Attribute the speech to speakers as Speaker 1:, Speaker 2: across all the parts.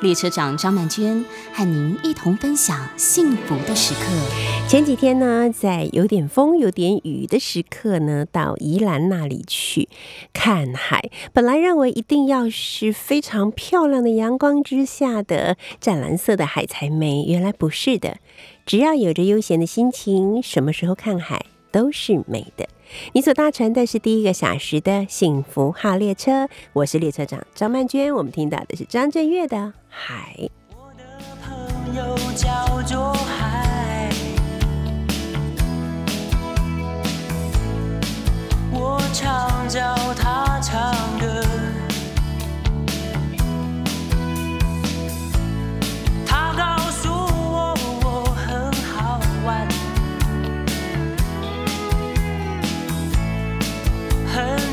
Speaker 1: 列车长张曼娟和您一同分享幸福的时刻。
Speaker 2: 前几天呢，在有点风、有点雨的时刻呢，到宜兰那里去看海。本来认为一定要是非常漂亮的阳光之下的湛蓝色的海才美，原来不是的。只要有着悠闲的心情，什么时候看海都是美的。你所搭乘的是第一个小时的幸福号列车，我是列车长张曼娟。我们听到的是张震岳的《海》。
Speaker 3: 我的朋友叫做海，我常叫他唱歌。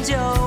Speaker 3: 很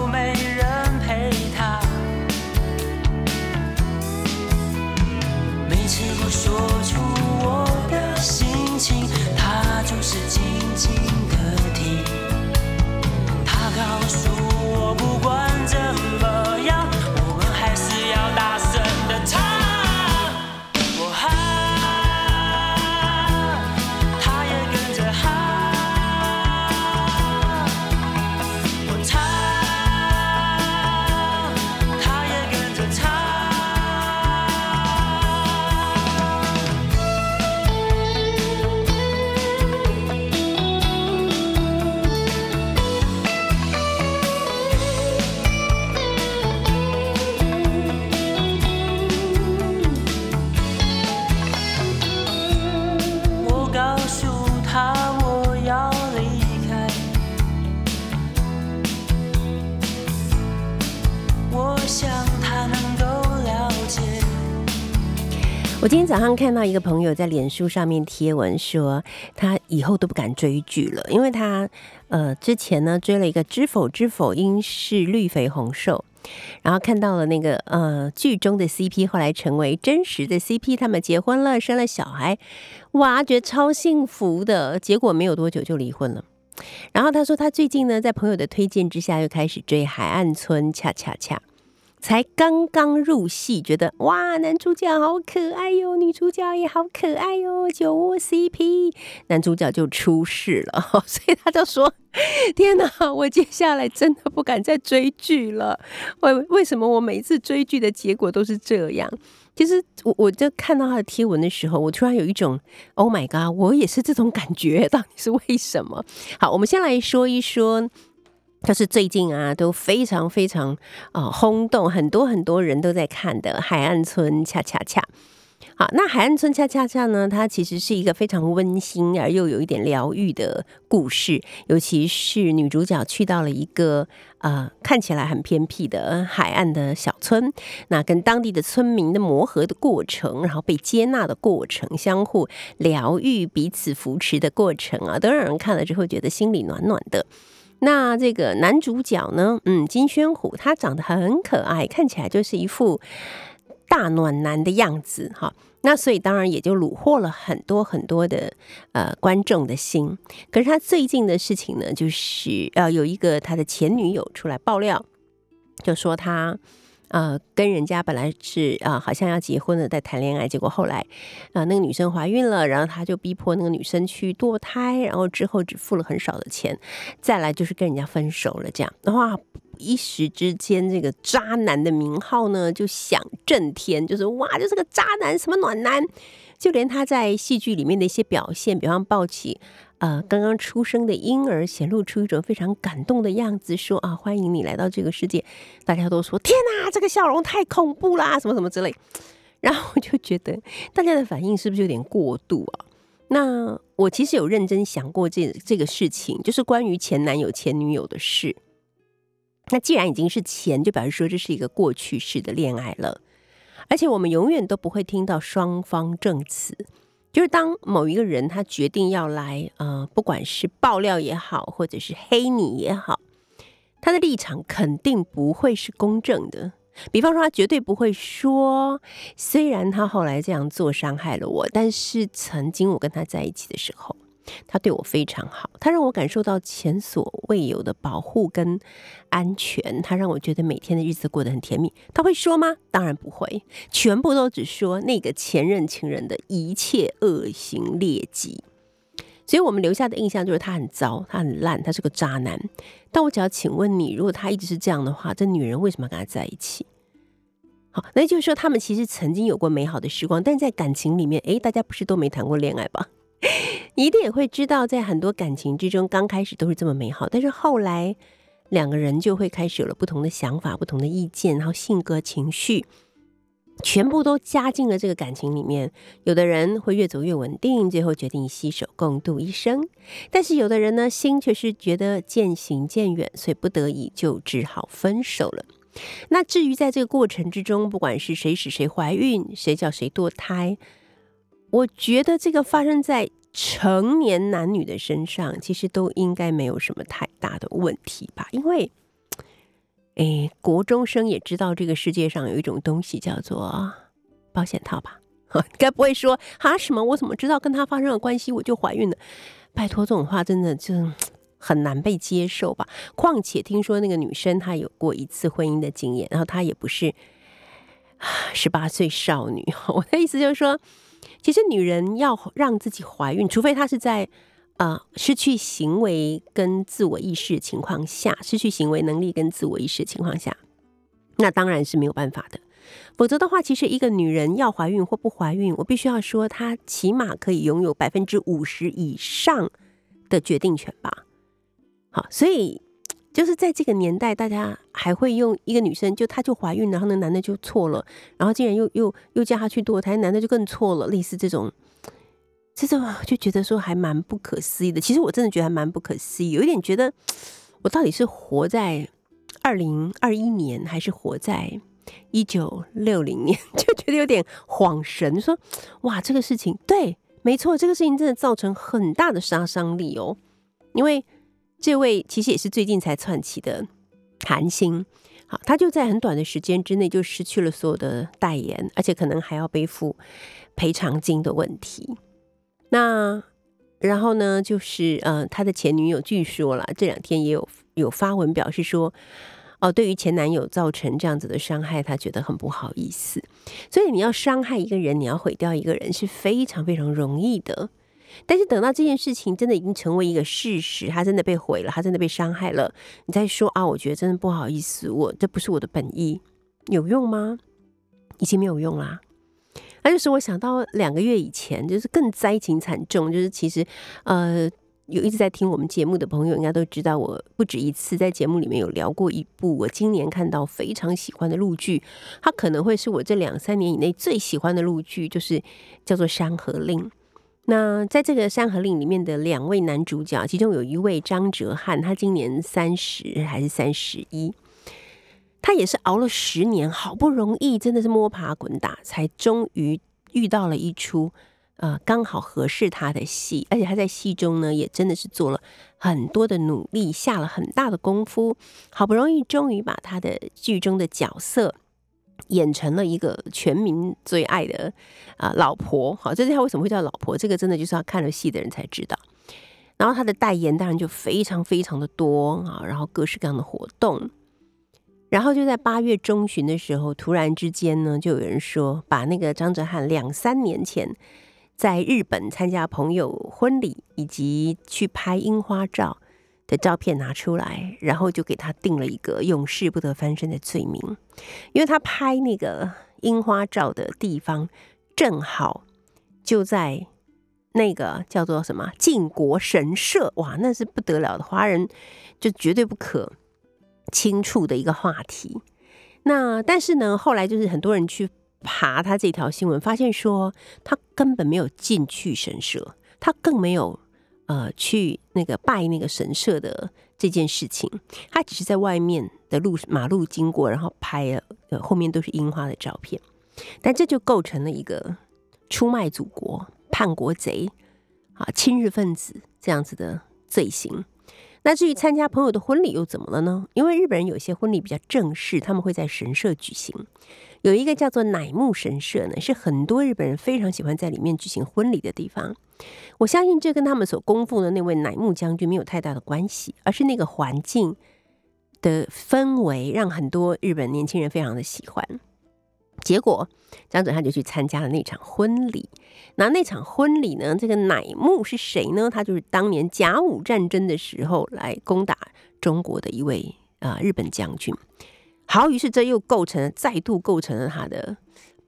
Speaker 2: 早上看到一个朋友在脸书上面贴文说，他以后都不敢追剧了，因为他呃之前呢追了一个《知否知否，应是绿肥红瘦》。然后看到了那个呃剧中的 CP，后来成为真实的 CP，他们结婚了，生了小孩，哇，觉得超幸福的。结果没有多久就离婚了。然后他说，他最近呢，在朋友的推荐之下，又开始追《海岸村恰恰恰》，才刚刚入戏，觉得哇，男主角好可爱哟，女主角也好可爱哟，酒窝 CP，男主角就出事了，所以他就说：“天哪，我接下来真的不敢再追剧了。为为什么我每一次追剧的结果都是这样？”其实我我就看到他的贴文的时候，我突然有一种 “Oh my god”，我也是这种感觉，到底是为什么？好，我们先来说一说。就是最近啊，都非常非常啊、轰动，很多很多人都在看的《海岸村恰恰恰》。好，那《海岸村恰恰恰》呢，它其实是一个非常温馨而又有一点疗愈的故事，尤其是女主角去到了一个呃看起来很偏僻的海岸的小村，那跟当地的村民的磨合的过程，然后被接纳的过程，相互疗愈、彼此扶持的过程啊，都让人看了之后觉得心里暖暖的。那这个男主角呢，嗯，金宣虎，他长得很可爱，看起来就是一副大暖男的样子哈。那所以当然也就虏获了很多很多的呃观众的心。可是他最近的事情呢，就是呃有一个他的前女友出来爆料，就说他啊跟人家本来是啊、好像要结婚了，在谈恋爱，结果后来啊、那个女生怀孕了，然后他就逼迫那个女生去堕胎，然后之后只付了很少的钱，再来就是跟人家分手了，这样的话。一时之间，这个渣男的名号呢就响震天，就是哇，就是个渣男，什么暖男，就连他在戏剧里面的一些表现，比方抱起呃刚刚出生的婴儿，显露出一种非常感动的样子，说啊欢迎你来到这个世界，大家都说天哪，这个笑容太恐怖啦，什么什么之类。然后我就觉得大家的反应是不是有点过度啊？那我其实有认真想过这这个事情，就是关于前男友、前女友的事。那既然已经是前，就表示说这是一个过去式的恋爱了。而且我们永远都不会听到双方证词。就是当某一个人他决定要来，呃，不管是爆料也好，或者是黑你也好，他的立场肯定不会是公正的。比方说，他绝对不会说，虽然他后来这样做伤害了我，但是曾经我跟他在一起的时候。他对我非常好，他让我感受到前所未有的保护跟安全，他让我觉得每天的日子过得很甜蜜。他会说吗？当然不会，全部都只说那个前任情人的一切恶行劣迹。所以我们留下的印象就是他很糟，他很烂，他是个渣男。但我只要请问你，如果他一直是这样的话，这女人为什么跟他在一起？好，那就是说他们其实曾经有过美好的时光，但在感情里面，诶，大家不是都没谈过恋爱吧？你一定也会知道，在很多感情之中，刚开始都是这么美好，但是后来两个人就会开始有了不同的想法、不同的意见，然后性格、情绪全部都加进了这个感情里面。有的人会越走越稳定，最后决定携手共度一生；但是有的人呢，心却是觉得渐行渐远，所以不得已就只好分手了。那至于在这个过程之中，不管是谁使谁怀孕，谁叫谁堕胎。我觉得这个发生在成年男女的身上，其实都应该没有什么太大的问题吧？因为，哎，国中生也知道这个世界上有一种东西叫做保险套吧？该不会说啊什么？我怎么知道跟他发生了关系我就怀孕了？拜托，这种话真的就 很难被接受吧？况且听说那个女生她有过一次婚姻的经验，然后她也不是 十八岁少女。我的意思就是说。其实女人要让自己怀孕，除非她是在呃失去行为跟自我意识情况下，失去行为能力跟自我意识情况下，那当然是没有办法的。否则的话，其实一个女人要怀孕或不怀孕，我必须要说，她起码可以拥有百分之五十以上的决定权吧。好，所以。就是在这个年代，大家还会用一个女生，就她就怀孕，然后那男的就错了，然后竟然又又又叫她去堕胎，男的就更错了，类似这种，这种就觉得说还蛮不可思议的。其实我真的觉得还蛮不可思议，有一点觉得我到底是活在二零二一年，还是活在一九六零年，就觉得有点恍神。说哇，这个事情对，没错，这个事情真的造成很大的杀伤力哦，因为。这位其实也是最近才窜起的韩星，好，他就在很短的时间之内就失去了所有的代言，而且可能还要背负赔偿金的问题。那然后呢，就是呃，他的前女友据说了，这两天也有有发文表示说，哦，对于前男友造成这样子的伤害，他觉得很不好意思。所以你要伤害一个人，你要毁掉一个人是非常非常容易的。但是等到这件事情真的已经成为一个事实，他真的被毁了，他真的被伤害了，你再说啊，我觉得真的不好意思，我这不是我的本意，有用吗？已经没有用啦。那就是我想到两个月以前，就是更灾情惨重，就是其实呃，有一直在听我们节目的朋友应该都知道，我不止一次在节目里面有聊过一部我今年看到非常喜欢的陆剧，它可能会是我这两三年以内最喜欢的陆剧，就是叫做《山河令》。那在这个《山河令》里面的两位男主角，其中有一位张哲瀚，他今年三十还是三十一，他也是熬了十年，好不容易真的是摸爬滚打，才终于遇到了一出呃刚好合适他的戏，而且他在戏中呢也真的是做了很多的努力，下了很大的功夫，好不容易终于把他的剧中的角色。演成了一个全民最爱的啊老婆，好，这是他为什么会叫老婆？这个真的就是要看了戏的人才知道。然后他的代言当然就非常非常的多啊，然后各式各样的活动。然后就在八月中旬的时候，突然之间呢，就有人说把那个张哲瀚两三年前在日本参加朋友婚礼以及去拍樱花照。的照片拿出来，然后就给他定了一个永世不得翻身的罪名，因为他拍那个樱花照的地方正好就在那个叫做什么靖国神社，哇，那是不得了的，华人就绝对不可轻触的一个话题。那但是呢，后来就是很多人去爬他这条新闻，发现说他根本没有进去神社，他更没有。呃，去那个拜那个神社的这件事情，他只是在外面的路马路经过，然后拍了，呃，后面都是樱花的照片。但这就构成了一个出卖祖国、叛国贼啊、亲日分子这样子的罪行。那至于参加朋友的婚礼又怎么了呢？因为日本人有些婚礼比较正式，他们会在神社举行。有一个叫做乃木神社呢，是很多日本人非常喜欢在里面举行婚礼的地方。我相信这跟他们所供奉的那位乃木将军没有太大的关系，而是那个环境的氛围让很多日本年轻人非常的喜欢。结果张准他就去参加了那场婚礼。那那场婚礼呢，这个乃木是谁呢？他就是当年甲午战争的时候来攻打中国的一位啊日本将军。好，于是这又构成了，再度构成了他的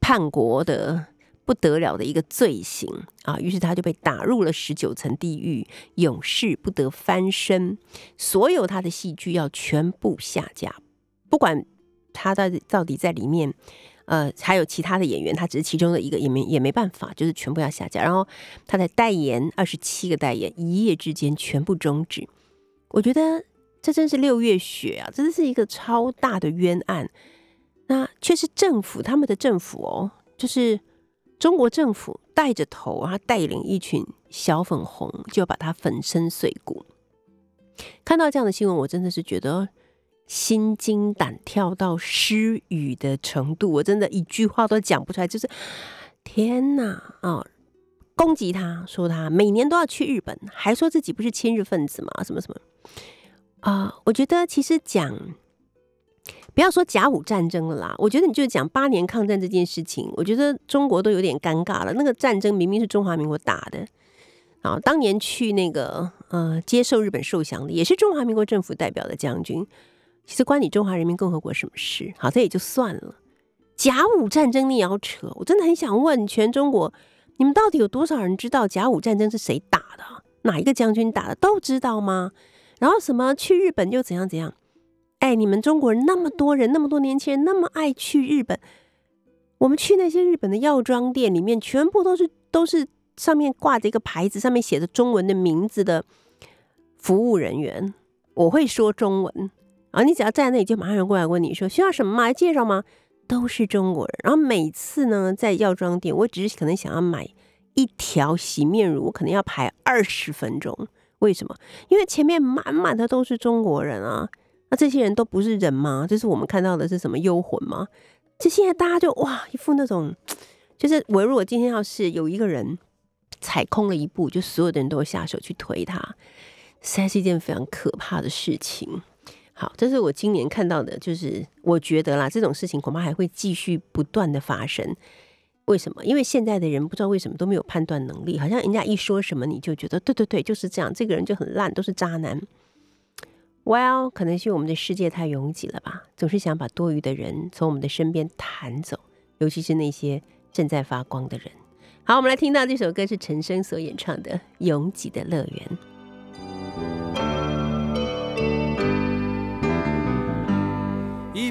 Speaker 2: 叛国的不得了的一个罪行啊！于是他就被打入了十九层地狱，永世不得翻身。所有他的戏剧要全部下架，不管他到底到底在里面，呃，还有其他的演员，他只是其中的一个，也没也没办法，就是全部要下架。然后他的代言二十七个代言，一夜之间全部终止。我觉得。这真是六月雪啊！真的是一个超大的冤案。那却是政府，他们的政府哦，就是中国政府带着头啊，带领一群小粉红，就要把它粉身碎骨。看到这样的新闻，我真的是觉得心惊胆跳到失语的程度，我真的一句话都讲不出来。就是天哪啊！攻击他说他每年都要去日本，还说自己不是亲日分子嘛？什么什么？啊，我觉得其实讲，不要说甲午战争了啦，我觉得你就讲八年抗战这件事情，我觉得中国都有点尴尬了。那个战争明明是中华民国打的，啊，当年去那个呃接受日本受降的也是中华民国政府代表的将军，其实关你中华人民共和国什么事？好，这也就算了。甲午战争你也要扯，我真的很想问全中国，你们到底有多少人知道甲午战争是谁打的？哪一个将军打的？都知道吗？然后什么去日本就怎样怎样，哎，你们中国人那么多人，那么多年轻人那么爱去日本，我们去那些日本的药妆店里面，全部都是都是上面挂着一个牌子，上面写着中文的名字的服务人员。我会说中文，啊你只要在那里，就马上人过来问你说需要什么吗？介绍吗？都是中国人。然后每次呢，在药妆店，我只是可能想要买一条洗面乳，我可能要排二十分钟。为什么？因为前面满满的都是中国人啊！那这些人都不是人吗？就是我们看到的是什么幽魂吗？就现在大家就哇，一副那种，就是我如果今天要是有一个人踩空了一步，就所有的人都会下手去推他，实在是一件非常可怕的事情。好，这是我今年看到的，就是我觉得啦，这种事情恐怕还会继续不断的发生。为什么？因为现在的人不知道为什么都没有判断能力，好像人家一说什么你就觉得对对对，就是这样，这个人就很烂，都是渣男。Well，可能是我们的世界太拥挤了吧，总是想把多余的人从我们的身边弹走，尤其是那些正在发光的人。好，我们来听到这首歌是陈升所演唱的《拥挤的乐园》。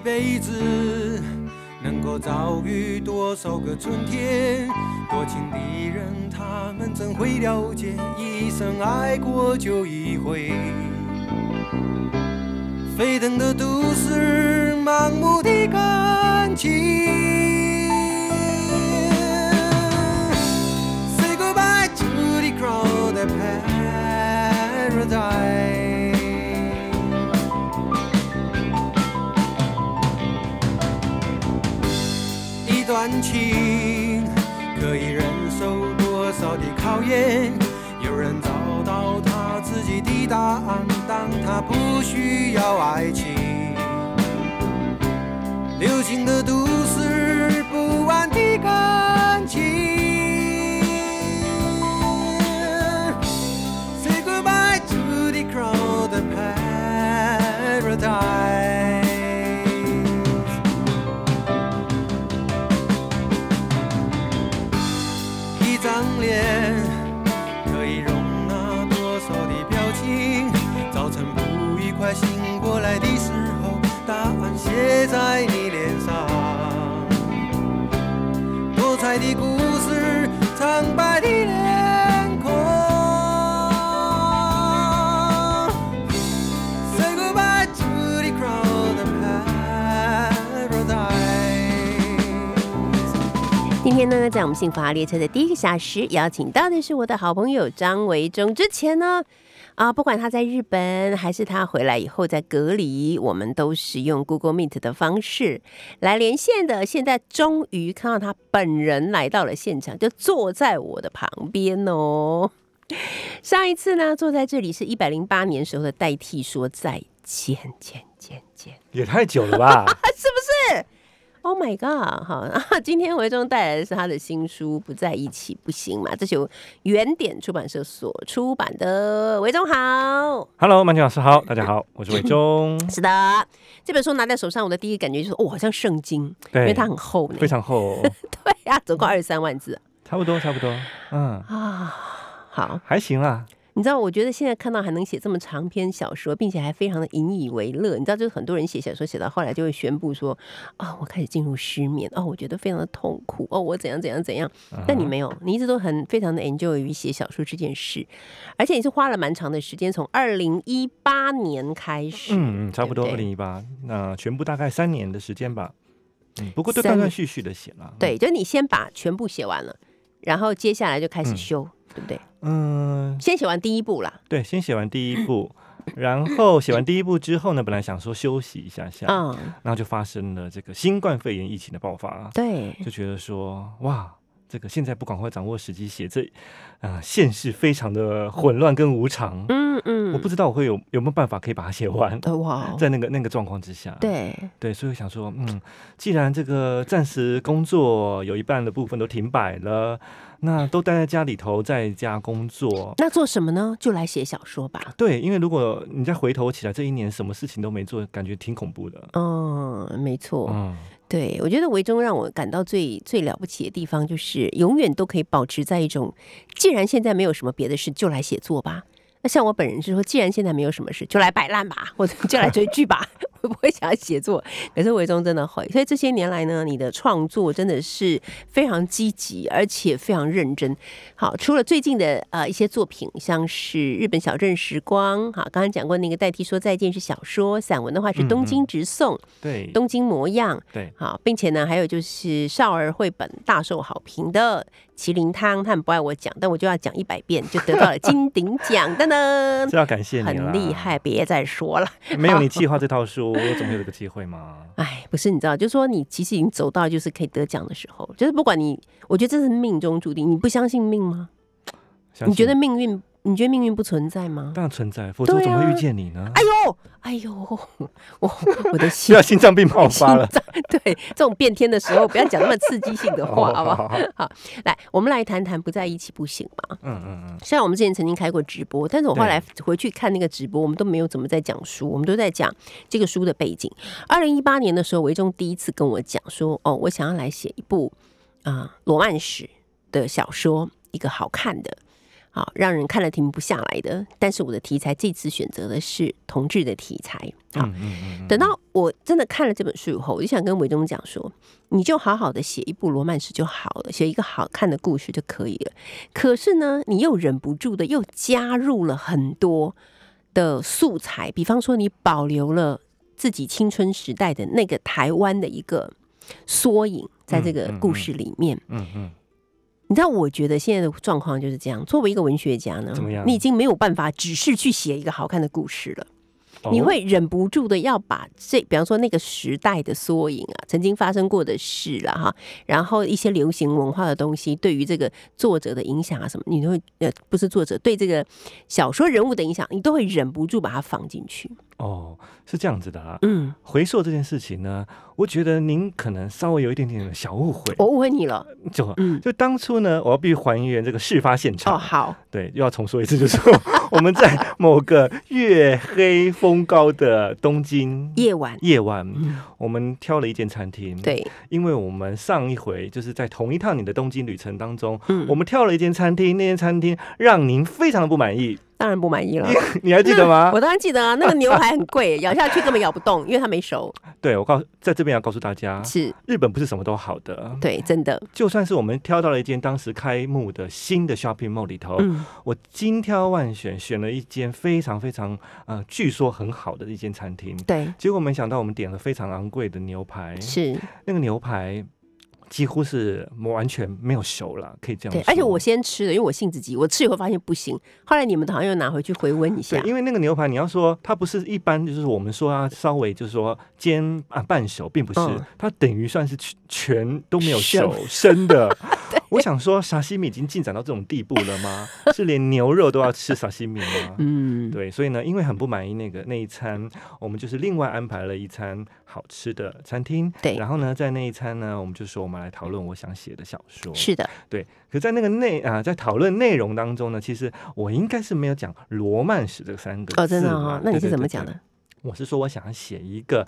Speaker 4: 一辈子。能够遭遇多少个春天？多情的人，他们怎会了解一生爱过就一回？沸腾的都市，盲目的感情。感情可以忍受多少的考验？有人找到他自己的答案，当他不需要爱情。流行的都市，不安的歌快，醒过来的时候，答案写在你脸上。多彩的故事，苍白的脸孔。
Speaker 2: 今天呢，在我们幸福号列车的第一个小时，邀请到的是我的好朋友张维忠。之前呢，啊，不管他在日本还是他回来以后在隔离，我们都是用 Google Meet 的方式来连线的。现在终于看到他本人来到了现场，就坐在我的旁边哦。上一次呢，坐在这里是一百零八年时候的代替说再见，见见见，
Speaker 5: 也太久了吧？
Speaker 2: 是不是？Oh my god！好，然 后今天维中带来的是他的新书《不在一起不行嘛》，这是由原点出版社所出版的。维中好
Speaker 5: ，Hello，曼婷老师好，大家好，我是伟忠。
Speaker 2: 是的，这本书拿在手上，我的第一感觉就是哦，好像圣经，因
Speaker 5: 对
Speaker 2: 为它很厚呢。
Speaker 5: 非常厚，
Speaker 2: 对呀、总共二十三万字
Speaker 5: 差不多，差不多，嗯，
Speaker 2: 啊。好，
Speaker 5: 还行啦。
Speaker 2: 你知道，我觉得现在看到还能写这么长篇小说，并且还非常的引以为乐。你知道，就是很多人写小说写到后来就会宣布说，啊、我开始进入失眠，哦，我觉得非常的痛苦，哦，我怎样怎样怎样。但你没有，你一直都很非常的 enjoy 于写小说这件事，而且你是花了蛮长的时间，从二零一八年开始，
Speaker 5: 嗯嗯，差不多二零一八，那全部大概三年的时间吧。嗯，不过都断断续续的写了。
Speaker 2: 对，就是你先把全部写完了，然后接下来就开始
Speaker 5: 嗯
Speaker 2: 修，对不对？
Speaker 5: 嗯，
Speaker 2: 先写完第一步啦，
Speaker 5: 对，先写完第一步，然后写完第一步之后呢，本来想说休息一下下，
Speaker 2: 嗯，
Speaker 5: 然后就发生了这个新冠肺炎疫情的爆发，
Speaker 2: 对，
Speaker 5: 就觉得说哇。这个现在不赶快掌握时机写这，啊、现世非常的混乱跟无常，
Speaker 2: 嗯嗯，
Speaker 5: 我不知道我会有有没有办法可以把它写完，
Speaker 2: 呃哇哦，
Speaker 5: 在那个那个状况之下，
Speaker 2: 对，
Speaker 5: 对，所以我想说，嗯，既然这个暂时工作有一半的部分都停摆了，那都待在家里头，在家工作。
Speaker 2: 那做什么呢？就来写小说吧。
Speaker 5: 对，因为如果你再回头起来，这一年什么事情都没做，感觉挺恐怖的。
Speaker 2: 嗯，没错，
Speaker 5: 嗯，
Speaker 2: 对我觉得维中让我感到最最了不起的地方，就是永远都可以保持在一种，既然现在没有什么别的事，就来写作吧。那像我本人是说，既然现在没有什么事，就来摆烂吧，或者就来追剧吧，我不会想要写作。可是维中真的会，所以这些年来呢，你的创作真的是非常积极，而且非常认真。好，除了最近的呃一些作品，像是日本小镇时光，好，刚刚讲过那个代替说再见是小说，散文的话是
Speaker 5: 嗯
Speaker 2: 东京
Speaker 5: 嗯
Speaker 2: 直送、
Speaker 5: 对，
Speaker 2: 东京模样，
Speaker 5: 对，
Speaker 2: 好，并且呢，还有就是少儿绘本大受好评的《麒麟汤》，他们不爱我讲，但我就要讲一百遍，就得到了金鼎奖的呢
Speaker 5: 这，要感谢你
Speaker 2: 很厉害，。别再说了。
Speaker 5: 没有你计划这套书，我怎么会有这个机会嘛？
Speaker 2: 哎，不是，你知道，就是说你其实已经走到就是可以得奖的时候，就是不管你，我觉得这是命中注定。你不相信命吗？你觉得命运？你觉得命运不存在吗？
Speaker 5: 当然存在，否则怎么会遇见你呢？
Speaker 2: 哎呦，哎呦，我我的
Speaker 5: 需
Speaker 2: 心
Speaker 5: 要心脏病爆发了。
Speaker 2: 对，这种变天的时候，不要讲那么刺激性的话，好不好？
Speaker 5: 好？
Speaker 2: 好，来，我们来谈谈不在一起不行嘛。
Speaker 5: 嗯嗯嗯，
Speaker 2: 虽然我们之前曾经开过直播，但是我后
Speaker 5: 对
Speaker 2: 来回去看那个直播，我们都没有怎么在讲书，我们都在讲这个书的背景。二零一八年的时候，维中第一次跟我讲说，哦，我想要来写一部啊、罗曼史的小说，一个好看的。好，让人看了停不下来的。但是我的题材这次选择的是同志的题材。好，等到我真的看了这本书以后，我就想跟韦忠讲说，你就好好的写一部罗曼史就好了，写一个好看的故事就可以了。可是呢，你又忍不住的又加入了很多的素材，比方说你保留了自己青春时代的那个台湾的一个缩影，在这个故事里面。
Speaker 5: 嗯嗯，
Speaker 2: 你知道，我觉得现在的状况就是这样。作为一个文学家呢
Speaker 5: 怎么样，
Speaker 2: 你已经没有办法只是去写一个好看的故事了。你
Speaker 5: 哦
Speaker 2: 会忍不住的要把这，比方说那个时代的缩影啊，曾经发生过的事了哈，然后一些流行文化的东西对于这个作者的影响啊什么，你都会呃不是作者对这个小说人物的影响，你都会忍不住把它放进去。
Speaker 5: 哦，是这样子的啊。
Speaker 2: 嗯，
Speaker 5: 回溯这件事情呢，我觉得您可能稍微有一点点的小误会。
Speaker 2: 我误会你了。
Speaker 5: 就
Speaker 2: 嗯，
Speaker 5: 就当初呢，我要必须还原这个事发现场。
Speaker 2: 哦，好，
Speaker 5: 对，又要重说一次，就是说我们在某个月黑风高的东京
Speaker 2: 夜晚，
Speaker 5: 夜晚，
Speaker 2: 嗯，
Speaker 5: 我们挑了一间餐厅。，
Speaker 2: 对，
Speaker 5: 因为我们上一回就是在同一趟你的东京旅程当中，
Speaker 2: 嗯，
Speaker 5: 我们挑了一间餐厅，那间餐厅让您非常的不满意，
Speaker 2: 当然不满意了。
Speaker 5: 你还记得吗
Speaker 2: 我？当然记得啊，那个牛 排很贵，咬下去根本咬不动，因为它没熟。
Speaker 5: 对，我告诉在这边要告诉大家，
Speaker 2: 是，
Speaker 5: 日本不是什么都好的。
Speaker 2: 对，真的，
Speaker 5: 就算是我们挑到了一间当时开幕的新的 shopping mall 里头，
Speaker 2: 嗯，
Speaker 5: 我精挑万选，选了一间非常非常呃，据说很好的一间餐厅。
Speaker 2: 对，
Speaker 5: 结果没想到我们点了非常昂贵的牛排，
Speaker 2: 是，
Speaker 5: 那个牛排几乎是完全没有熟了，可以这样
Speaker 2: 对，而且我先吃的，因为我性子急，我吃以后发现不行，后来你们好像又拿回去回温一下
Speaker 5: 对，。因为那个牛排，你要说它不是一般，就是我们说啊，稍微就是说煎啊半熟，并不是，
Speaker 2: 嗯
Speaker 5: 它等于算是全全都没有熟 生的。我想说，沙西米已经进展到这种地步了吗？是连牛肉都要吃沙西米吗？
Speaker 2: 嗯，
Speaker 5: 对，所以呢，因为很不满意那个那一餐，我们就是另外安排了一餐好吃的餐厅。
Speaker 2: 对
Speaker 5: 然后呢，在那一餐呢，我们就说我们来讨论我想写的小说。
Speaker 2: 是的，
Speaker 5: 对，可在那个内啊，在讨论内容当中呢，其实我应该是没有讲罗曼史这三个字
Speaker 2: 哦，真的
Speaker 5: 啦
Speaker 2: 哦，那你是怎么讲的？
Speaker 5: 我是说我想要写一个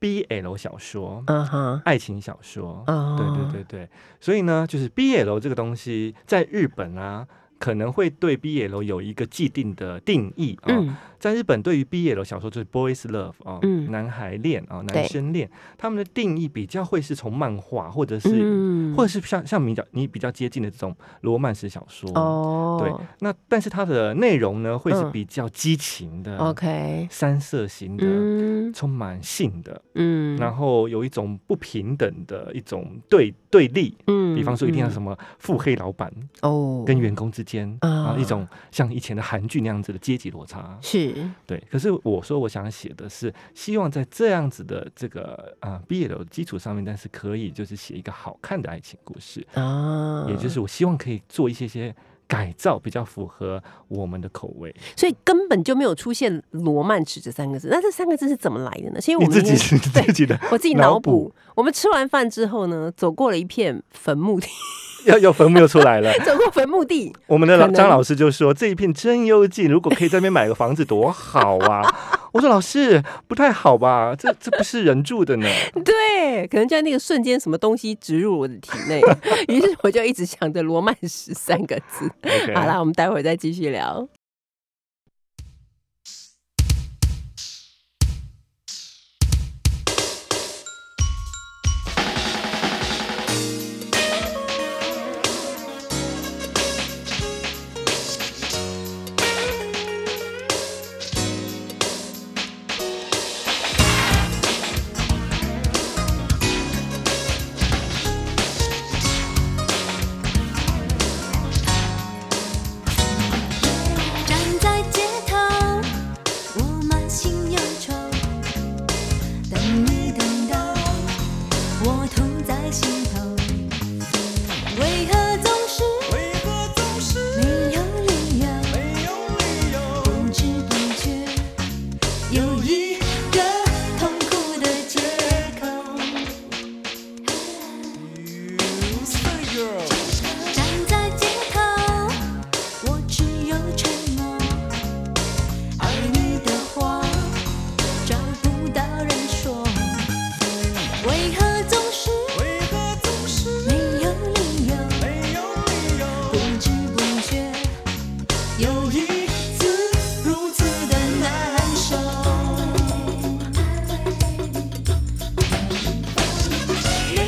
Speaker 5: BL 小说，
Speaker 2: 嗯哼，
Speaker 5: 爱情小说。
Speaker 2: 哦，
Speaker 5: 对对对对，所以呢，就是 BL 这个东西，在日本啊，可能会对 BL 有一个既定的定义啊。
Speaker 2: 嗯，
Speaker 5: 在日本，对于 BL 小说就是 boys love 啊，
Speaker 2: 嗯。
Speaker 5: 男孩恋啊，
Speaker 2: 对。
Speaker 5: 男生恋，他们的定义比较会是从漫画或者是、
Speaker 2: 嗯。
Speaker 5: 或者是像像比较你比较接近的这种罗曼史小说。
Speaker 2: 哦，
Speaker 5: 对，那但是它的内容呢，会是
Speaker 2: 嗯
Speaker 5: 比较激情的、
Speaker 2: ，OK，
Speaker 5: 三色型的、
Speaker 2: 嗯。
Speaker 5: 充满性的，
Speaker 2: 嗯，
Speaker 5: 然后有一种不平等的一种对对立。
Speaker 2: 嗯
Speaker 5: 比方说，一定要
Speaker 2: 嗯。
Speaker 5: 什么腹黑老板
Speaker 2: 哦，
Speaker 5: 跟员工之间啊，
Speaker 2: 啊
Speaker 5: 一种像以前的韩剧那样子的阶级落差。
Speaker 2: 是
Speaker 5: 对，可是我说我想写的是，希望在这样子的这个啊 BL 的基础上面，但是可以就是写一个好看的爱情故事，
Speaker 2: 啊，
Speaker 5: 也就是我希望可以做一些些改造，比较符合我们的口味。
Speaker 2: 所以根本就没有出现罗曼史这三个字。那这三个字是怎么来的呢？是因为我们
Speaker 5: 自己是 自己的
Speaker 2: 我自己
Speaker 5: 脑
Speaker 2: 脑补。我们吃完饭之后呢，走过了一片坟墓地，
Speaker 5: 要要坟墓又出来了。
Speaker 2: 走过坟墓地，
Speaker 5: 我们的老张老师就说：“这一片真幽静，如果可以在那边买个房子，多好啊！” 我说：“老师，不太好吧？这这不是人住的呢。
Speaker 2: 对，可能在那个瞬间，什么东西植入我的体内，于是我就一直想着罗曼史三个字。好啦，我们待会儿再继续聊。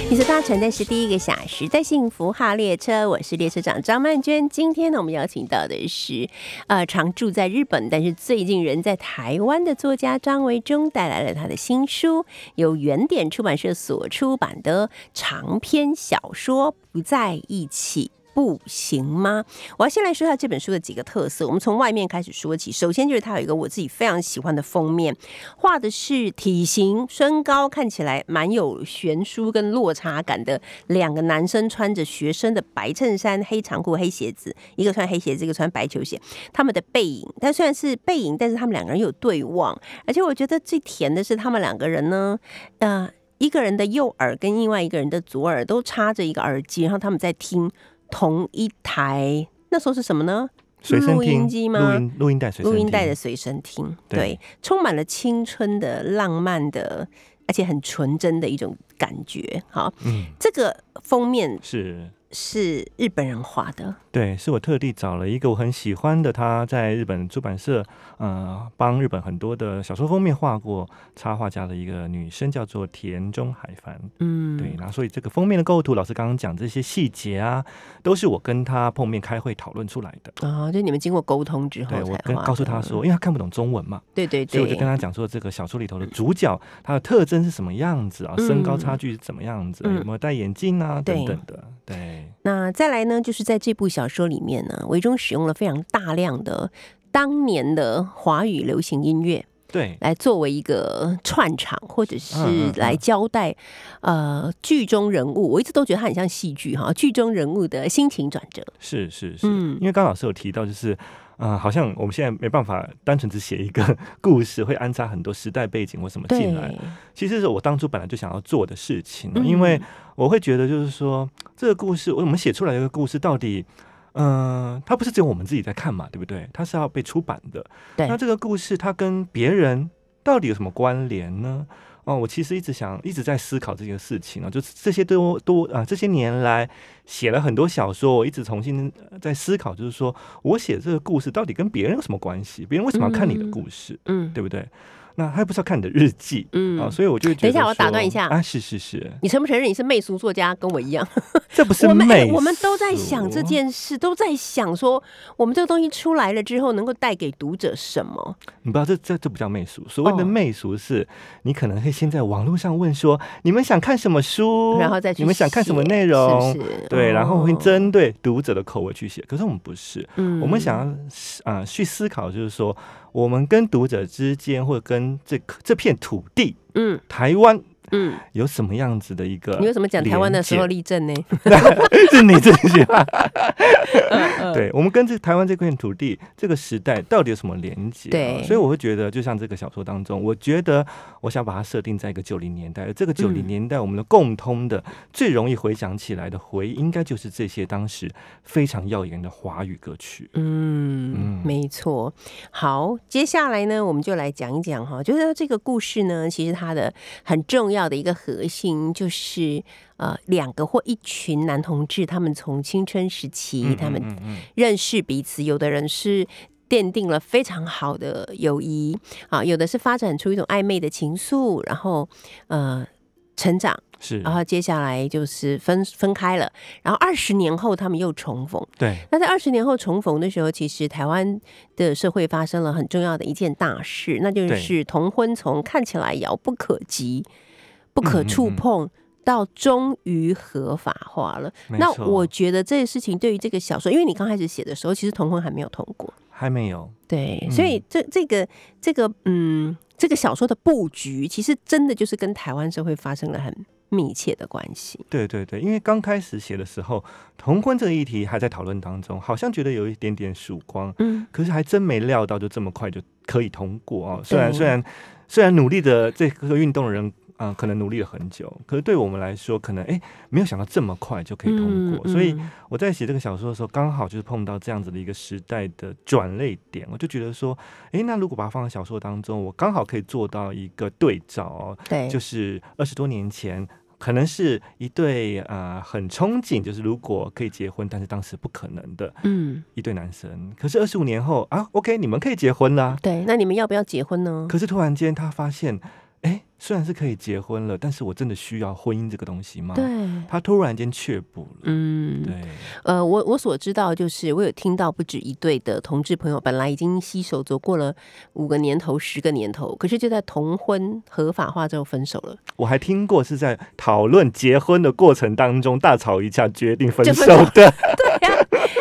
Speaker 6: 你是
Speaker 2: 搭乘的是第一个小时的幸福号列车，我是列车长张曼娟。今天呢，我们邀请到的是呃常住在日本，但是最近人在台湾的作家张维忠，带来了他的新书，由原点出版社所出版的长篇小说《不在一起》。不行吗？我要先来说一下这本书的几个特色。我们从外面开始说起。首先就是它有一个我自己非常喜欢的封面，画的是体型、身高看起来蛮有悬殊跟落差感的两个男生，穿着学生的白衬衫、黑长裤、黑鞋子，一个穿黑鞋子，一个穿白球鞋。他们的背影，但虽然是背影，但是他们两个人有对望，而且我觉得最甜的是他们两个人呢，呃。一个人的右耳跟另外一个人的左耳都插着一个耳机，然后他们在听同一台，那时候是什么呢？录
Speaker 5: 随身听
Speaker 2: 音机吗？
Speaker 5: 录音录音带随
Speaker 2: 录音带的随身听，
Speaker 5: 对。
Speaker 2: 对，充满了青春的、浪漫的，而且很纯真的一种感觉。好，
Speaker 5: 嗯。
Speaker 2: 这个封面
Speaker 5: 是。
Speaker 2: 是日本人画的，
Speaker 5: 对，是我特地找了一个我很喜欢的，他在日本出版社，呃，帮日本很多的小说封面画过插画家的一个女生，叫做田中海帆。
Speaker 2: 嗯，
Speaker 5: 对，然后所以这个封面的构图，老师刚刚讲这些细节啊，都是我跟他碰面开会讨论出来的。
Speaker 2: 啊，就你们经过沟通之后
Speaker 5: 对，我跟告诉他说，因为他看不懂中文嘛，
Speaker 2: 对对对，
Speaker 5: 所以我就跟他讲说，这个小说里头的主角他的特征是什么样子啊，身高
Speaker 2: 嗯
Speaker 5: 差距是怎么样子，
Speaker 2: 嗯
Speaker 5: 有没有戴眼镜啊
Speaker 2: 对
Speaker 5: 等等的。对，
Speaker 2: 那再来呢，就是在这部小说里面呢，维中使用了非常大量的当年的华语流行音乐。
Speaker 5: 对，
Speaker 2: 来作为一个串场，或者是
Speaker 5: 嗯嗯嗯
Speaker 2: 来交代，呃，剧中人物，我一直都觉得它很像戏剧哈，剧中人物的心情转折。
Speaker 5: 是是是，
Speaker 2: 嗯
Speaker 5: 因为刚刚老师有提到，就是。呃，好像我们现在没办法单纯只写一个 故事，会安插很多时代背景或什么进来。其实是我当初本来就想要做的事情、
Speaker 2: 嗯
Speaker 5: 因为我会觉得就是说，这个故事我们写出来一个故事，到底，嗯、它不是只有我们自己在看嘛，对不对？它是要被出版的。
Speaker 2: 对
Speaker 5: 那这个故事它跟别人到底有什么关联呢？哦，我其实一直想，一直在思考这件事情啊，就是这些都都啊、这些年来写了很多小说，我一直重新呃在思考，就是说我写这个故事到底跟别人有什么关系？别人为什么要看你的故事，
Speaker 2: 嗯
Speaker 5: 对不对？那还不是要看你的日记，
Speaker 2: 嗯
Speaker 5: 啊，所以我就
Speaker 2: 等一下我打断一下
Speaker 5: 啊，是是是，
Speaker 2: 你承不承认你是媚俗作家，跟我一样？
Speaker 5: 这不是媚
Speaker 2: 哎我们都在想这件事，都在想说，我们这个东西出来了之后，能够带给读者什么？
Speaker 5: 你不知道这这这不叫媚俗，所谓的
Speaker 2: 哦
Speaker 5: 媚俗是，你可能会先在网络上问说，你们想看什么书，
Speaker 2: 然后再去
Speaker 5: 你们想看什么内容，
Speaker 2: 是是
Speaker 5: 对，然后会
Speaker 2: 哦
Speaker 5: 针对读者的口味去写。可是我们不是，
Speaker 2: 嗯
Speaker 5: 我们想要啊、去思考，就是说，我们跟读者之间，或者跟这这片土地，
Speaker 2: 嗯。
Speaker 5: 台湾
Speaker 2: 嗯，
Speaker 5: 有什么样子的一个？
Speaker 2: 你为什么讲台湾的时候立正呢？
Speaker 5: 是你自己吧？
Speaker 2: 嗯
Speaker 5: 对，我们跟这台湾这片土地、这个时代到底有什么连接、啊？
Speaker 2: 对
Speaker 5: 所以我会觉得，就像这个小说当中，我觉得我想把它设定在一个九零年代，而这个九零
Speaker 2: 嗯
Speaker 5: 年代我们的共通的、最容易回想起来的回忆，应该就是这些当时非常耀眼的华语歌曲。
Speaker 2: 嗯
Speaker 5: 嗯，
Speaker 2: 没错。好，接下来呢，我们就来讲一讲哈，就是这个故事呢，其实它的很重要的一个核心就是呃，两个或一群男同志，他们从青春时期，
Speaker 5: 嗯
Speaker 2: 他们认识彼此，有的人是。奠定了非常好的友谊啊，有的是发展出一种暧昧的情愫，然后呃成长，
Speaker 5: 是，
Speaker 2: 然后接下来就是分分开了，然后二十年后他们又重逢，
Speaker 5: 对，
Speaker 2: 那在二十年后重逢的时候，其实台湾的社会发生了很重要的一件大事，那就是同婚从看起来遥不可及、不可触碰。到终于合法化了，那我觉得这个事情对于这个小说，因为你刚开始写的时候，其实同婚还没有通过，
Speaker 5: 还没有。
Speaker 2: 对，
Speaker 5: 嗯
Speaker 2: 所以这这个这个嗯，这个小说的布局，其实真的就是跟台湾社会发生了很密切的关系。
Speaker 5: 对对对，因为刚开始写的时候，同婚这个议题还在讨论当中，好像觉得有一点点曙光，
Speaker 2: 嗯，
Speaker 5: 可是还真没料到就这么快就可以通过哦。虽然虽然虽然努力的这个运动的人。啊、可能努力了很久，可是对我们来说，可能哎，没有想到这么快就可以通过。
Speaker 2: 嗯
Speaker 5: 所以
Speaker 2: 嗯
Speaker 5: 我在写这个小说的时候，刚好就是碰到这样子的一个时代的转类点，我就觉得说，哎，那如果把它放在小说当中，我刚好可以做到一个对照哦，
Speaker 2: 对，
Speaker 5: 就是二十多年前，可能是一对呃很憧憬，就是如果可以结婚，但是当时不可能的
Speaker 2: 嗯，
Speaker 5: 一对男生。可是二十五年后啊，OK，你们可以结婚啦。
Speaker 2: 对，那你们要不要结婚呢？
Speaker 5: 可是突然间他发现，哎，虽然是可以结婚了，但是我真的需要婚姻这个东西吗？
Speaker 2: 对，
Speaker 5: 他突然间却步了。
Speaker 2: 嗯，
Speaker 5: 对，
Speaker 2: 呃，我我所知道就是，我有听到不止一对的同志朋友，本来已经携手走过了五个年头、十个年头，可是就在同婚合法化之后分手了。
Speaker 5: 我还听过是在讨论结婚的过程当中大吵一架，决定分
Speaker 2: 手
Speaker 5: 的。
Speaker 2: 对呀、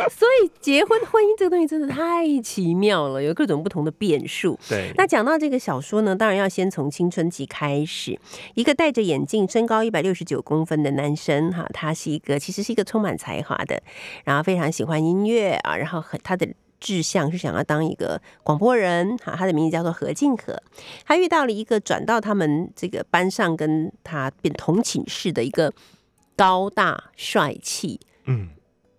Speaker 2: 所以结婚婚姻这个东西真的太奇妙了，有各种不同的变数。
Speaker 5: 对，
Speaker 2: 那讲到这个小说呢，当然要先从青春期开始。一个戴着眼镜、身高一百六十九公分的男生，哈，他是一个其实是一个充满才华的，然后非常喜欢音乐啊，然后很他的。志向是想要当一个广播人，哈，他的名字叫做何静和。他遇到了一个转到他们这个班上跟他变同寝室的一个高大帅气，
Speaker 5: 嗯，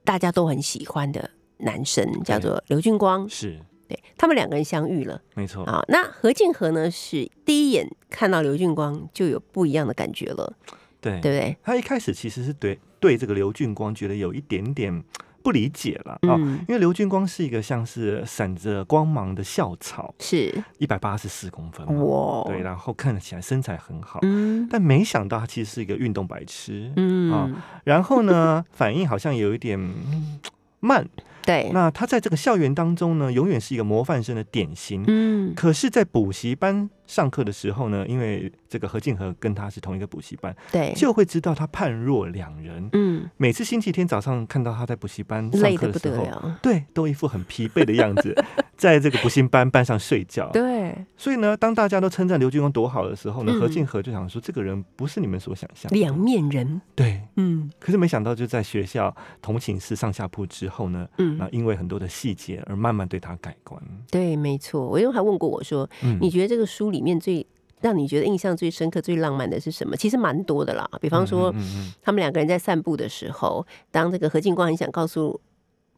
Speaker 2: 大家都很喜欢的男生，叫做刘俊光。
Speaker 5: 是
Speaker 2: 对他们两个人相遇了。
Speaker 5: 没错。
Speaker 2: 啊，那何静和呢？是第一眼看到刘俊光就有不一样的感觉了，
Speaker 5: 对
Speaker 2: 对不对？
Speaker 5: 他一开始其实是对对这个刘俊光觉得有一点点不理解了啊、
Speaker 2: 嗯
Speaker 5: 因为刘俊光是一个像是闪着光芒的校草，
Speaker 2: 是。
Speaker 5: 一百八十四公分，
Speaker 2: 哇，
Speaker 5: 对，然后看起来身材很好，
Speaker 2: 嗯。
Speaker 5: 但没想到他其实是一个运动白痴，
Speaker 2: 嗯。
Speaker 5: 啊，然后呢，反应好像有一点、嗯慢。
Speaker 2: 对，
Speaker 5: 那他在这个校园当中呢，永远是一个模范生的典型。
Speaker 2: 嗯。
Speaker 5: 可是，在补习班上课的时候呢，因为这个何静和跟他是同一个补习班，
Speaker 2: 对，
Speaker 5: 就会知道他判若两人。
Speaker 2: 嗯
Speaker 5: 每次星期天早上看到他在补习班上课的时候，对，都一副很疲惫的样子，在这个补习班班上睡觉。
Speaker 2: 对，
Speaker 5: 所以呢，当大家都称赞刘俊光多好的时候呢，
Speaker 2: 嗯
Speaker 5: 何静和就想说，这个人不是你们所想象的。
Speaker 2: 两面人，
Speaker 5: 对，
Speaker 2: 嗯
Speaker 5: 可是没想到就在学校同寝室上下铺之后呢，那
Speaker 2: 嗯，
Speaker 5: 因为很多的细节而慢慢对他改观。
Speaker 2: 对，没错。我因为还问过我说，
Speaker 5: 嗯
Speaker 2: 你觉得这个书里面最让你觉得印象最深刻、最浪漫的是什么？其实蛮多的啦，比方说。他们两个人在散步的时候，当这个何敬光很想告诉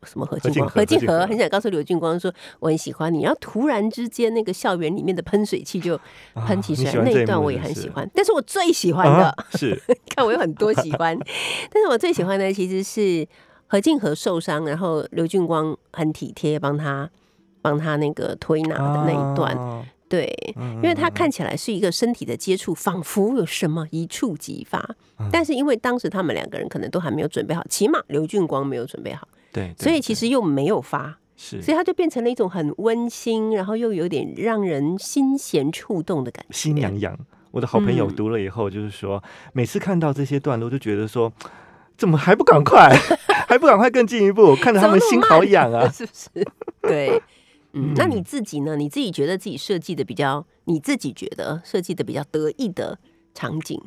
Speaker 2: 什么何敬光，
Speaker 5: 何敬和
Speaker 2: 很想告诉刘俊光说我很喜欢你，然后突然之间那个校园里面的喷水器就
Speaker 5: 啊
Speaker 2: 喷起水来，
Speaker 5: 你喜欢这
Speaker 2: 那一段我也很喜欢。但是我最喜欢的，
Speaker 5: 啊是
Speaker 2: 看我有很多喜欢，但是我最喜欢的其实是何敬和受伤，然后刘俊光很体贴帮他帮他那个推拿的那一段，
Speaker 5: 啊
Speaker 2: 对。
Speaker 5: 嗯
Speaker 2: 因为他看起来是一个身体的接触，仿佛有什么一触即发。
Speaker 5: 嗯
Speaker 2: 但是因为当时他们两个人可能都还没有准备好，起码刘俊光没有准备好，
Speaker 5: 对，
Speaker 2: 所以其
Speaker 5: 对
Speaker 2: 实又没有发，
Speaker 5: 是
Speaker 2: 所以他就变成了一种很温馨，然后又有点让人心弦触动的感觉。
Speaker 5: 心痒痒。我的好朋友
Speaker 2: 嗯
Speaker 5: 读了以后，就是说，每次看到这些段落，就觉得说，怎么还不赶快，还不赶快更进一步？看着他们心好痒啊！
Speaker 2: 是不是？对，嗯
Speaker 5: 嗯，
Speaker 2: 那你自己呢？你自己觉得自己设计的比较，你自己觉得设计的比较得意的场景，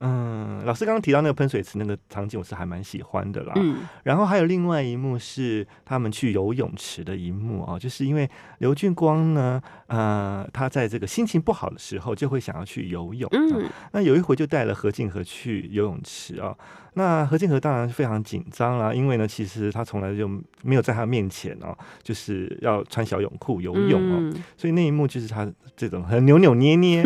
Speaker 5: 嗯，老师刚刚提到那个喷水池那个场景，我是还蛮喜欢的啦。
Speaker 2: 嗯
Speaker 5: 然后还有另外一幕是他们去游泳池的一幕啊，就是因为刘俊光呢，呃，他在这个心情不好的时候就会想要去游泳。啊
Speaker 2: 嗯
Speaker 5: 那有一回就带了何静和去游泳池啊，那何建和当然是非常紧张啦，因为呢，其实他从来就没有在他面前哦、就是要穿小泳裤游泳哦、
Speaker 2: 嗯
Speaker 5: 所以那一幕就是他这种很扭扭捏捏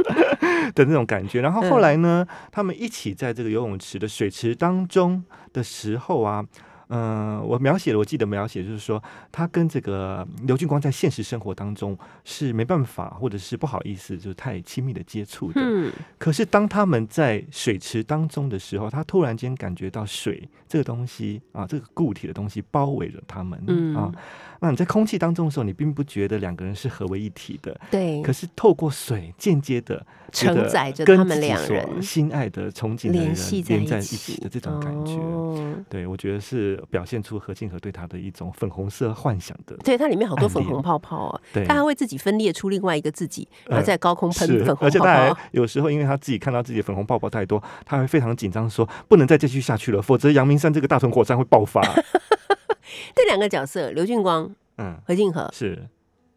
Speaker 5: 的那种感觉。然后后来呢，他们一起在这个游泳池的水池当中的时候啊。嗯、我描写了，我记得描写就是说，他跟这个刘俊光在现实生活当中是没办法，或者是不好意思，就是太亲密的接触的。
Speaker 2: 嗯
Speaker 5: 可是当他们在水池当中的时候，他突然间感觉到水这个东西啊，这个固体的东西包围着他们、
Speaker 2: 嗯
Speaker 5: 啊。那你在空气当中的时候，你并不觉得两个人是合为一体的，
Speaker 2: 对
Speaker 5: 可，是透过水间接的
Speaker 2: 承载着
Speaker 5: 跟
Speaker 2: 他们两人
Speaker 5: 心爱的、憧憬的人连在一
Speaker 2: 起
Speaker 5: 起的这种感觉。
Speaker 2: 哦
Speaker 5: 对，我觉得是表现出何静和对他的一种粉红色幻想的。
Speaker 2: 对，它里面好多粉红泡泡啊，
Speaker 5: 对，
Speaker 2: 它还会自己分裂出另外一个自己，然后
Speaker 5: 呃
Speaker 2: 在高空喷粉，红泡
Speaker 5: 而且他还。有时候，因为他自己看到自己的粉红泡泡太多，他会非常紧张，说不能再继续下去了，否则阳明山这个大屯火山会爆发。
Speaker 2: 这两个角色，刘俊光、
Speaker 5: 嗯，
Speaker 2: 何敬和，
Speaker 5: 是，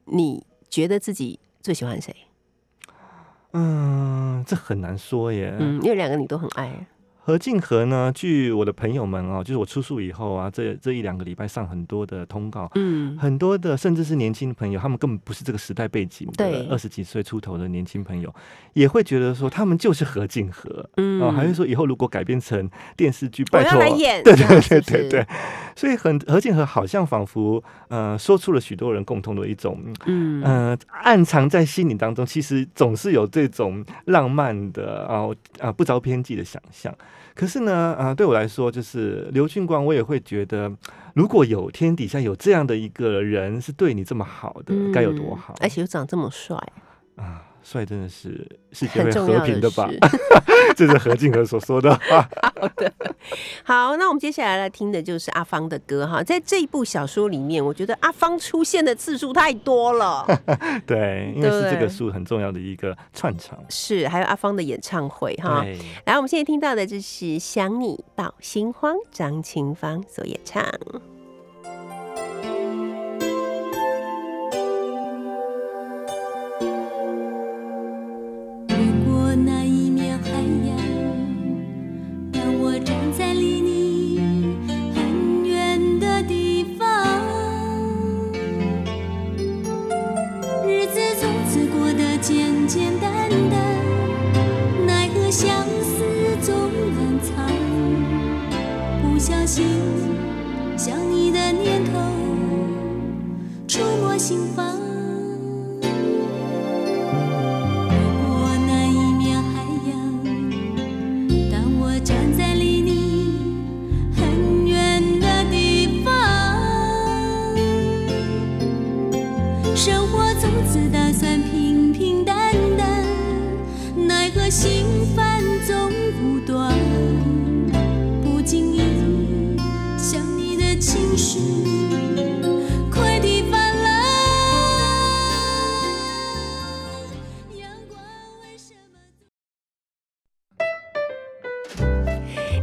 Speaker 2: 你觉得自己最喜欢谁？
Speaker 5: 嗯，这很难说耶。
Speaker 2: 嗯，因为两个你都很爱。
Speaker 5: 何静和呢？据我的朋友们哦，就是我出书以后啊，这这一两个礼拜上很多的通告，
Speaker 2: 嗯
Speaker 5: 很多的甚至是年轻的朋友，他们根本不是这个时代背景
Speaker 2: 对
Speaker 5: 的，二十几岁出头的年轻朋友，也会觉得说他们就是何静和。
Speaker 2: 嗯
Speaker 5: 哦，还是说以后如果改编成电视剧，拜托
Speaker 2: 要来演，
Speaker 5: 对对对对对，，所以很何静和好像仿佛呃说出了许多人共同的一种
Speaker 2: 嗯
Speaker 5: 呃暗藏在心里当中，其实总是有这种浪漫的啊啊、不着边际的想象。可是呢啊、对我来说，就是刘俊光，我也会觉得，如果有天底下有这样的一个人是对你这么好的，该有多好
Speaker 2: 嗯而且又长这么帅，
Speaker 5: 啊！帅真的是世界
Speaker 2: 很
Speaker 5: 会和平的吧？
Speaker 2: 是。
Speaker 5: 这是何静和所说的话。
Speaker 2: 好，那我们接下来来听的就是阿芳的歌哈。在这一部小说里面，我觉得阿芳出现的次数太多了，
Speaker 5: 对，因为是这个书很重要的一个串场。
Speaker 2: 是还有阿芳的演唱会哈。
Speaker 5: 对，
Speaker 2: 来，我们现在听到的就是《想你到心慌》，张清芳所演唱。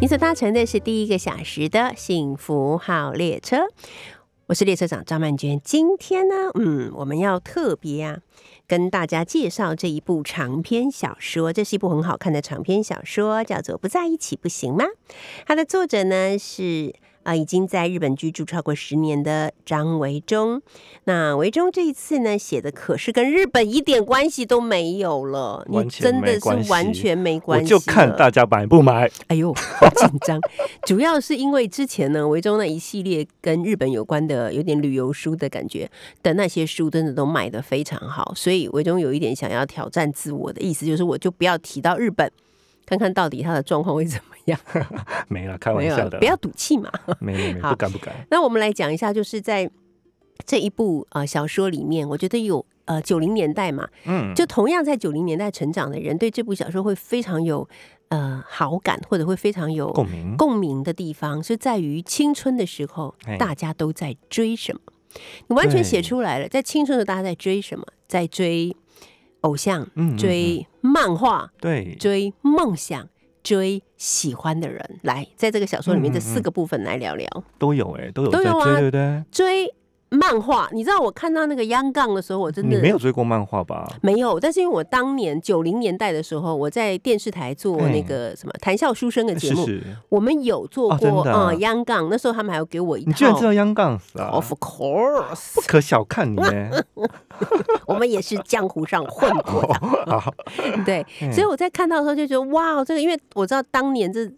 Speaker 6: 你
Speaker 2: 所搭乘的是第一个小时的幸福号列车，我是列车长张曼娟。今天呢，嗯，我们要特别啊，跟大家介绍这一部长篇小说。这是一部很好看的长篇小说，叫做《不在一起不行吗》。它的作者呢是。啊，已经在日本居住超过十年的张维忠，那维忠这一次呢写的可是跟日本一点关系都没有了，你真的是完全没
Speaker 5: 我
Speaker 2: 关系
Speaker 5: 就看大家买不买。
Speaker 2: 哎呦，好紧张！主要是因为之前呢，维中那一系列跟日本有关的，有点旅游书的感觉的那些书，真的都卖的非常好，所以维中有一点想要挑战自我的意思，就是我就不要提到日本，看看到底他的状况会怎么样。
Speaker 5: 没了，开玩笑的，
Speaker 2: 不要赌气嘛。
Speaker 5: 没没没，
Speaker 2: 好
Speaker 5: 不敢不敢。
Speaker 2: 那我们来讲一下，就是在这一部呃小说里面，我觉得有呃九零年代嘛，
Speaker 5: 嗯，
Speaker 2: 就同样在九零年代成长的人，对这部小说会非常有呃好感，或者会非常有
Speaker 5: 共鸣
Speaker 2: 共鸣的地方，是在于青春的时候
Speaker 5: 哎，
Speaker 2: 大家都在追什么？你完全写出来了，在青春的时候大家在追什么？在追偶像，
Speaker 5: 嗯嗯
Speaker 2: 追漫画，
Speaker 5: 对，
Speaker 2: 追梦想。追喜欢的人，来，在这个小说里面这四个部分来聊聊。
Speaker 5: 都有哎，都有，
Speaker 2: 都有啊
Speaker 5: 对对对？
Speaker 2: 追漫画，你知道我看到那个央杠的时候，我真的
Speaker 5: 你没有追过漫画吧？
Speaker 2: 没有，但是因为我当年九零年代的时候，我在电视台做那个什么谈笑书生的节目，我们有做过
Speaker 5: 啊。
Speaker 2: 嗯央杠，那时候他们还有给我一套
Speaker 5: 你居然知道央杠子啊
Speaker 2: ？Of course，
Speaker 5: 不可小看你呢。
Speaker 2: 我们也是江湖上混过的，
Speaker 5: 好，
Speaker 2: 对，
Speaker 5: 嗯
Speaker 2: 所以我在看到的时候就觉得哇，这个因为我知道当年这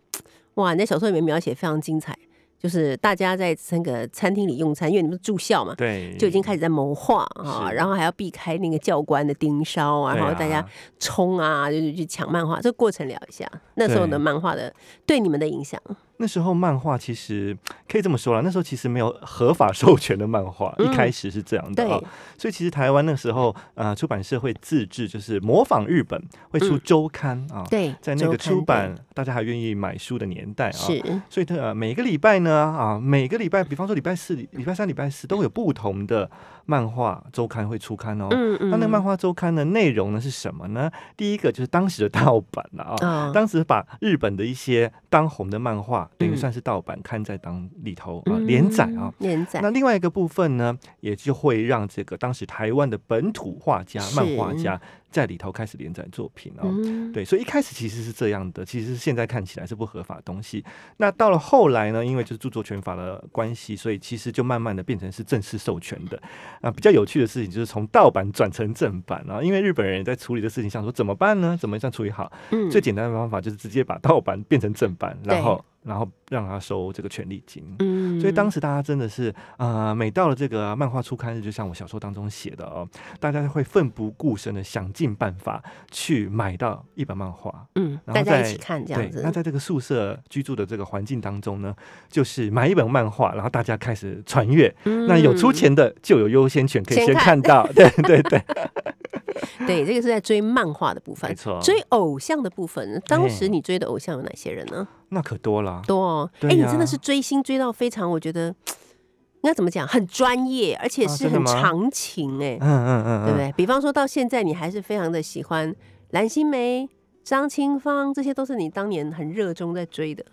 Speaker 2: 哇，你在小说里面描写非常精彩，就是大家在那个餐厅里用餐，因为你们是住校嘛，
Speaker 5: 对，
Speaker 2: 就已经开始在谋划啊，然后还要避开那个教官的盯梢啊然后大家冲啊，就是去抢漫画，这个过程聊一下那时候的漫画的对你们的影响。
Speaker 5: 那时候漫画其实可以这么说了，那时候其实没有合法授权的漫画，
Speaker 2: 嗯
Speaker 5: 一开始是这样的
Speaker 2: 对
Speaker 5: 啊、所以其实台湾那时候呃出版社会自制，就是模仿日本会出
Speaker 2: 嗯
Speaker 5: 周刊啊。
Speaker 2: 对，
Speaker 5: 在那个出版，大家还愿意买书的年代啊，
Speaker 2: 是
Speaker 5: 所以呃每个礼拜呢啊，每个礼拜，比方说礼拜四、礼拜三、礼拜四都会有不同的漫画周刊会出刊哦。
Speaker 2: 嗯嗯
Speaker 5: 那那个漫画周刊的内容呢是什么呢？第一个就是当时的盗版了啊，
Speaker 2: 啊
Speaker 5: 当时把日本的一些当红的漫画，等于
Speaker 2: 嗯
Speaker 5: 算是盗版刊在当里头啊连载啊。
Speaker 2: 嗯连载
Speaker 5: 那另外一个部分呢，也就会让这个当时台湾的本土画家、漫画家在里头开始连载作品哦。
Speaker 2: 嗯
Speaker 5: 对，所以一开始其实是这样的，其实现在看起来是不合法的东西。那到了后来呢，因为就是著作权法的关系，所以其实就慢慢的变成是正式授权的。啊，比较有趣的事情就是从盗版转成正版啊，因为日本人在处理的事情，想说怎么办呢？怎么样处理好？
Speaker 2: 嗯
Speaker 5: 最简单的方法就是直接把盗版变成正版，然
Speaker 2: 对
Speaker 5: 后然后让他收这个权利金。
Speaker 2: 嗯
Speaker 5: 所以当时大家真的是，呃，每到了这个漫画初刊日，就像我小说当中写的哦，大家会奋不顾身的想尽办法去买到一本漫画，
Speaker 2: 嗯，
Speaker 5: 然后在
Speaker 2: 大家一起看这样子，
Speaker 5: 那在这个宿舍居住的这个环境当中呢，就是买一本漫画，然后大家开始传阅。那有出钱的就有优先权，可以先
Speaker 2: 看
Speaker 5: 看到。对对对，
Speaker 2: 嗯 对，这个是在追漫画的部分
Speaker 5: 没。错。
Speaker 2: 追偶像的部分，当时
Speaker 5: 哎
Speaker 2: 你追的偶像有哪些人呢？
Speaker 5: 那可多了。
Speaker 2: 多哦，哎、你真的是追星追到非常，我觉得应该怎么讲，很专业，而且是很长情哎、
Speaker 5: 嗯嗯嗯，嗯？
Speaker 2: 对不对？比方说到现在，你还是非常的喜欢蓝心湄、张清芳，这些都是你当年很热衷在追的。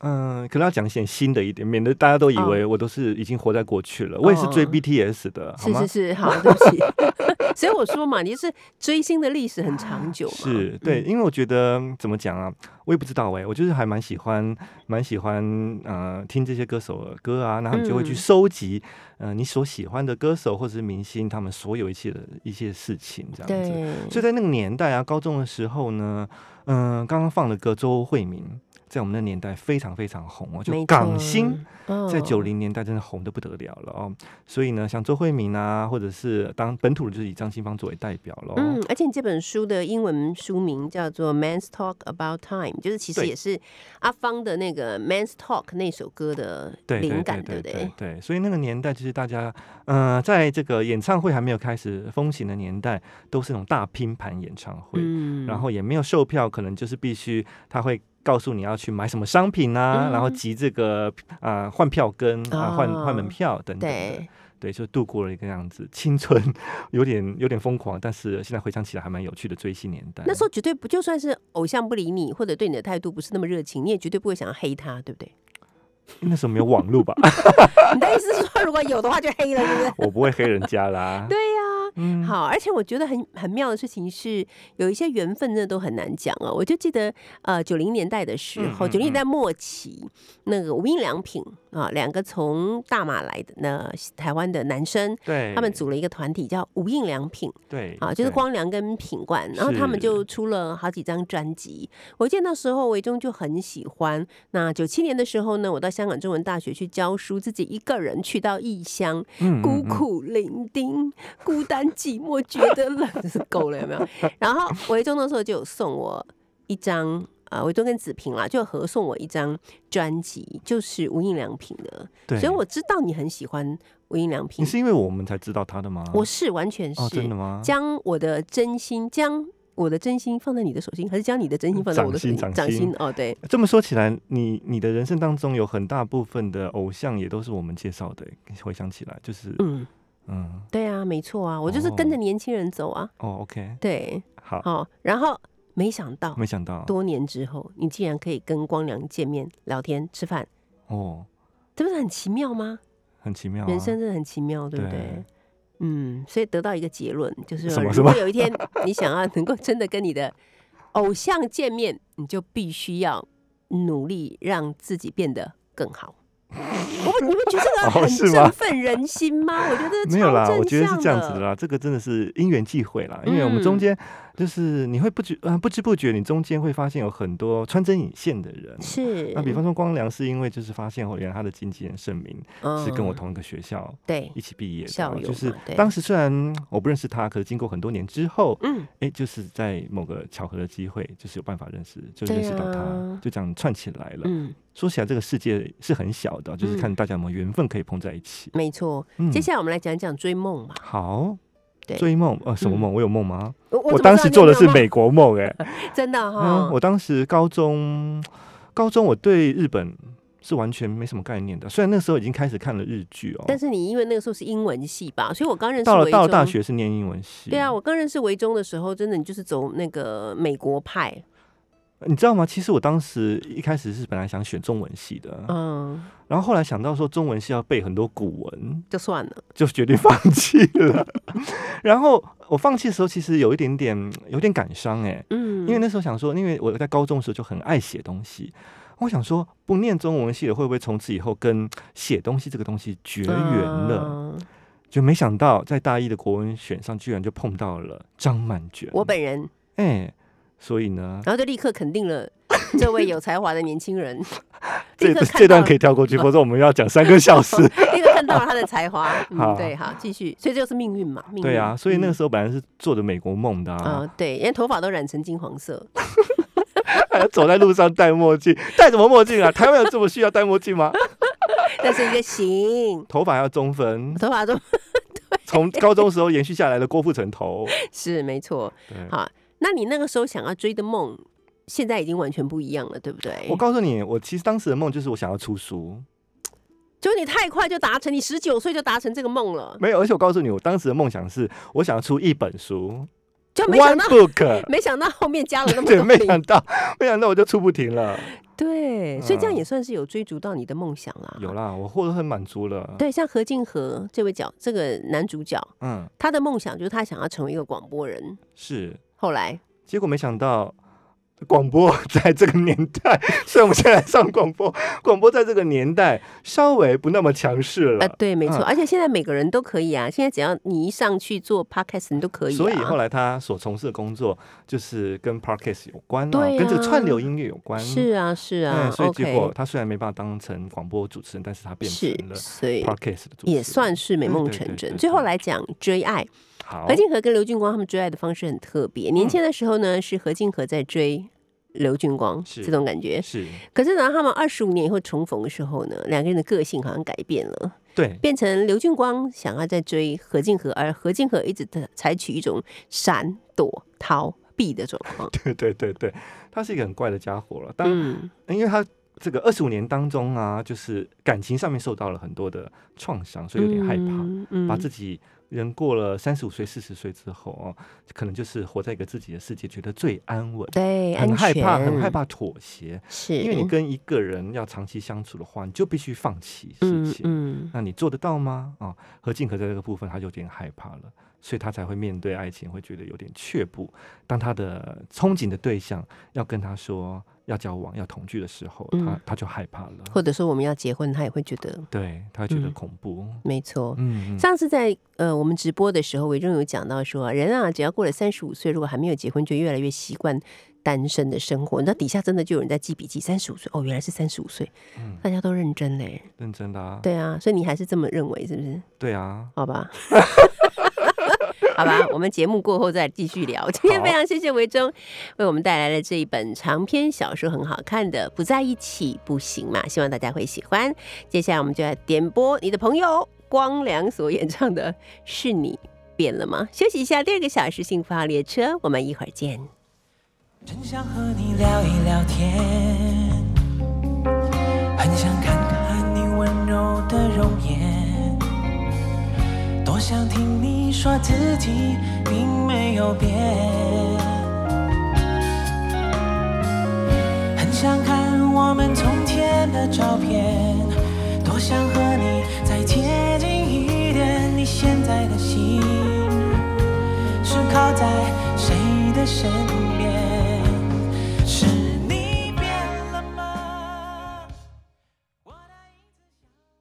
Speaker 5: 嗯，可能要讲一些新的一点，免得大家都以为我都是已经活在过去了。我也是追
Speaker 2: 哦
Speaker 5: BTS 的？
Speaker 2: 是是是，好，对不起。所以我说嘛，你是追星的历史很长久嘛。
Speaker 5: 是对，
Speaker 2: 嗯
Speaker 5: 因为我觉得怎么讲啊，我也不知道哎、我就是还蛮喜欢，蛮喜欢呃听这些歌手的歌啊，然后你就会去
Speaker 2: 嗯
Speaker 5: 收集、呃你所喜欢的歌手或者是明星他们所有一切的一些事情这样子。所以在那个年代啊，高中的时候呢，嗯、刚刚放的歌周慧敏。在我们那年代非常非常红哦，就港星。在
Speaker 2: 哦
Speaker 5: 九零年代真的红的不得了了哦，所以呢，像周慧敏啊，或者是当本土的，就是以张清芳作为代表喽。
Speaker 2: 嗯，而且你这本书的英文书名叫做《Man's Talk About Time》，就是其实也是阿芳的那个《Man's Talk》那首歌的灵感，
Speaker 5: 对
Speaker 2: 不对？
Speaker 5: 对，所以那个年代，就是大家，呃，在这个演唱会还没有开始风行的年代，都是那种大拼盘演唱会，
Speaker 2: 嗯
Speaker 5: 然后也没有售票，可能就是必须他会告诉你要去买什么商品啊，
Speaker 2: 嗯
Speaker 5: 然后集这个啊换票根啊换换门
Speaker 2: 哦
Speaker 5: 票等等的
Speaker 2: 对，，
Speaker 5: 对，就度过了一个样子，青春 有点有点疯狂，但是现在回想起来还蛮有趣的追星年代。
Speaker 2: 那时候绝对不就算是偶像不理你，或者对你的态度不是那么热情，你也绝对不会想要黑他，对不对？
Speaker 5: 那时候没有网络吧，
Speaker 2: 你的意思是说，如果有的话就黑了，对不对？
Speaker 5: 我不会黑人家啦。
Speaker 2: 对呀、
Speaker 5: 嗯，
Speaker 2: 好，而且我觉得很很妙的事情是，有一些缘分真的都很难讲哦。我就记得，呃，九零年代的时候，九零、年代末期，那个无印良品啊，两个从大马来的那台湾的男生，
Speaker 5: 对，
Speaker 2: 他们组了一个团体叫无印良品
Speaker 5: 对
Speaker 2: 啊，就是光良跟品冠，然后他们就出了好几张专辑。我记得那时候维中就很喜欢。那九七年的时候呢，我到香港中文大学去教书，自己一个人去到异乡，
Speaker 5: 嗯
Speaker 2: 孤苦伶仃，孤单寂寞，觉得冷，真是够了，有没有？然后维中的时候就有送我一张。啊，维中跟子平啦，就合送我一张专辑，就是无印良品的，
Speaker 5: 对，
Speaker 2: 所以我知道你很喜欢无印良品
Speaker 5: 你。是因为我们才知道他的吗？
Speaker 2: 我是完全是、
Speaker 5: 哦，真的吗？
Speaker 2: 将我的真心，将我的真心放在你的手心，还是将你的真心放在我的手心？
Speaker 5: 掌心掌心
Speaker 2: 哦，对，
Speaker 5: 这么说起来，你你的人生当中有很大部分的偶像也都是我们介绍的。回想起来，就是
Speaker 2: 嗯，
Speaker 5: 嗯。
Speaker 2: 对啊，没错啊，我就是跟着年轻人走啊，
Speaker 5: 哦，OK，
Speaker 2: 对，
Speaker 5: 好，
Speaker 2: 好、然后没想到
Speaker 5: 没想到。
Speaker 2: 多年之后，你竟然可以跟光良见面、聊天、吃饭，
Speaker 5: 哦，
Speaker 2: 这不是很奇妙吗？
Speaker 5: 很奇妙啊，
Speaker 2: 人生真的很奇妙，对不对？
Speaker 5: 对。
Speaker 2: 嗯，所以得到一个结论，就是如果有一天你想要能够真的跟你的偶像见面，你就必须要努力让自己变得更好。我不，你们觉得这个很振奋人心吗？我觉得
Speaker 5: 没有啦我觉得是这样子的。啦，这个真的是因缘际会啦，因为我们
Speaker 2: 嗯。
Speaker 5: 中间就是你会不觉啊、不知不觉，你中间会发现有很多穿针引线的人。
Speaker 2: 是。
Speaker 5: 那比方说光良是因为就是发现哦，原来他的经纪人盛明是跟我
Speaker 2: 嗯
Speaker 5: 同一个学校
Speaker 2: 对
Speaker 5: 一，起毕业的就是当时虽然我不认识他，可是经过很多年之后，
Speaker 2: 嗯，
Speaker 5: 哎，就是在某个巧合的机会，就是有办法认识，就
Speaker 2: 对
Speaker 5: 认识到他，
Speaker 2: 啊
Speaker 5: 就这样串起来了。
Speaker 2: 嗯，
Speaker 5: 说起来，这个世界是很小的，就是
Speaker 2: 嗯
Speaker 5: 看大家有没有缘分可以碰在一起。
Speaker 2: 没错。
Speaker 5: 嗯
Speaker 2: 接下来我们来讲讲追梦吧。
Speaker 5: 好，
Speaker 2: 对
Speaker 5: 追梦呃，什么
Speaker 2: 嗯
Speaker 5: 梦？我有梦吗？
Speaker 2: 我
Speaker 5: 我当时做的是，美国梦，哎，
Speaker 2: 真的哈
Speaker 5: 嗯，。我当时高中，高中我对日本是完全没什么概念的，虽然那时候已经开始看了日剧哦，
Speaker 2: 但是你因为那个时候是英文系吧，所以我刚认识
Speaker 5: 到了到了大学是念英文系。
Speaker 2: 对啊，，我刚认识维中的时候，真的你就是走那个美国派，
Speaker 5: 你知道吗？其实我当时一开始是本来想选中文系的，
Speaker 2: 嗯，
Speaker 5: 然后后来想到说中文系要背很多古文，
Speaker 2: 就算了，
Speaker 5: 就决定放弃了。然后我放弃的时候，其实有一点点有点感伤哎，
Speaker 2: 嗯，
Speaker 5: 因为那时候想说，因为我在高中的时候就很爱写东西，我想说不念中文系了，会不会从此以后跟写东西这个东西绝缘了？
Speaker 2: 嗯
Speaker 5: 就没想到在大一的国文选上，居然就碰到了张曼娟。
Speaker 2: 我本人，
Speaker 5: 哎、所以呢，
Speaker 2: 然后就立刻肯定了 这位有才华的年轻人，
Speaker 5: 这这段可以跳过去，否则我们要讲三个小时。
Speaker 2: 立刻看到了他的才华，
Speaker 5: 好。
Speaker 2: 嗯，对，好，继续，所以这就是命运嘛，命运，
Speaker 5: 对啊，所以那个
Speaker 2: 嗯。
Speaker 5: 时候本来是做的美国梦的啊，
Speaker 2: 啊，对，因为头发都染成金黄色，
Speaker 5: 走在路上戴墨镜，戴什么墨镜啊？台湾有这么需要戴墨镜吗？
Speaker 2: 那是一个型，
Speaker 5: 头发要中分，
Speaker 2: 头发中
Speaker 5: 从高中时候延续下来的郭富城头。
Speaker 2: 是没错。好，那你那个时候想要追的梦，现在已经完全不一样了，对不对？
Speaker 5: 我告诉你，我其实当时的梦就是我想要出书，
Speaker 2: 就你太快就达成，你十九岁就达成这个梦了，
Speaker 5: 没有，而且我告诉你，我当时的梦想是我想要出一本书
Speaker 2: 就没想
Speaker 5: ，one
Speaker 2: 到
Speaker 5: ，book。
Speaker 2: 没想到后面加了那么
Speaker 5: 对，没想到，没想到我就出不停了。
Speaker 2: 对，所以这样
Speaker 5: 嗯
Speaker 2: 也算是有追逐到你的梦想啦。
Speaker 5: 有啦，我获得很满足了。，
Speaker 2: 对，像何静和这位角，这个男主角，
Speaker 5: 嗯，
Speaker 2: 他的梦想就是他想要成为一个广播人。
Speaker 5: 是。
Speaker 2: 后来，
Speaker 5: 结果没想到，广播 在这个年代，虽然我们现在上广播，广播在这个年代稍微不那么强势了。
Speaker 2: 啊，对，没错，
Speaker 5: 嗯
Speaker 2: 而且现在每个人都可以啊，现在只要你一上去做 podcast，你都可以、啊。
Speaker 5: 所以后来他所从事的工作就是跟 podcast 有关啊，
Speaker 2: 对啊
Speaker 5: 跟这个串流音乐有关。
Speaker 2: 是啊，是啊，
Speaker 5: 嗯，所以结果他虽然没办法当成广播主持人，但是他变成，了
Speaker 2: 所以
Speaker 5: podcast 的主持人，
Speaker 2: 也算是美梦成真。最后来讲追爱，
Speaker 5: 好。
Speaker 2: 何敬和跟刘俊光他们追爱的方式很特别。年轻的时候呢，是何敬和在追刘俊光，
Speaker 5: 是
Speaker 2: 这种感觉。
Speaker 5: 是
Speaker 2: 可是呢，他们二十五年以后重逢的时候呢，两个人的个性好像改变了，
Speaker 5: 对
Speaker 2: 变成刘俊光想要再追何敬和，而何敬和一直的采取一种闪躲逃避的状况。
Speaker 5: 对对对对，他是一个很怪的家伙了。当、
Speaker 2: 嗯，
Speaker 5: 因为他这个二十五年当中啊，就是感情上面受到了很多的创伤，所以有点害怕，
Speaker 2: 嗯嗯
Speaker 5: 把自己人过了三十五岁、四十岁之后哦，可能就是活在一个自己的世界，觉得最安稳。
Speaker 2: 对，
Speaker 5: 很害怕，很害，怕妥协，
Speaker 2: 是
Speaker 5: 因为你跟一个人要长期相处的话，你就必须放弃事
Speaker 2: 嗯
Speaker 5: 情。
Speaker 2: 嗯
Speaker 5: 那你做得到吗？啊、何静可在这个部分，他就有点害怕了，所以他才会面对爱情会觉得有点却步。当他的憧憬的对象要跟他说要交往、要同居的时候，他
Speaker 2: 嗯
Speaker 5: 他就害怕了，
Speaker 2: 或者说我们要结婚，他也会觉得
Speaker 5: 对他会觉得
Speaker 2: 嗯
Speaker 5: 恐怖。
Speaker 2: 没错。上次在呃我们直播的时候，伟忠有讲到说，人啊，只要过了三十五岁，如果还没有结婚，就越来越习惯单身的生活。那底下真的就有人在记笔记，三十五岁哦，原来是三十五岁，
Speaker 5: 嗯
Speaker 2: 大家都认真嘞。
Speaker 5: 认真的啊，
Speaker 2: 对啊，所以你还是这么认为是不是？
Speaker 5: 对啊，
Speaker 2: 好吧。好吧，我们节目过后再继续聊。今天非常谢谢维中为我们带来了这一本长篇小说，很好看的《不在一起不行嘛》，希望大家会喜欢。接下来我们就来点播你的朋友光良所演唱的《是你变了吗》。休息一下，第二个小时幸福号列车，我们一会儿见。
Speaker 3: 真想和你聊一聊天，很想看看你温柔的容颜，多想听你说自己并没有变，很想看我们从前的照片，多想和你再贴近一点，你现在的心是靠在谁的身边？是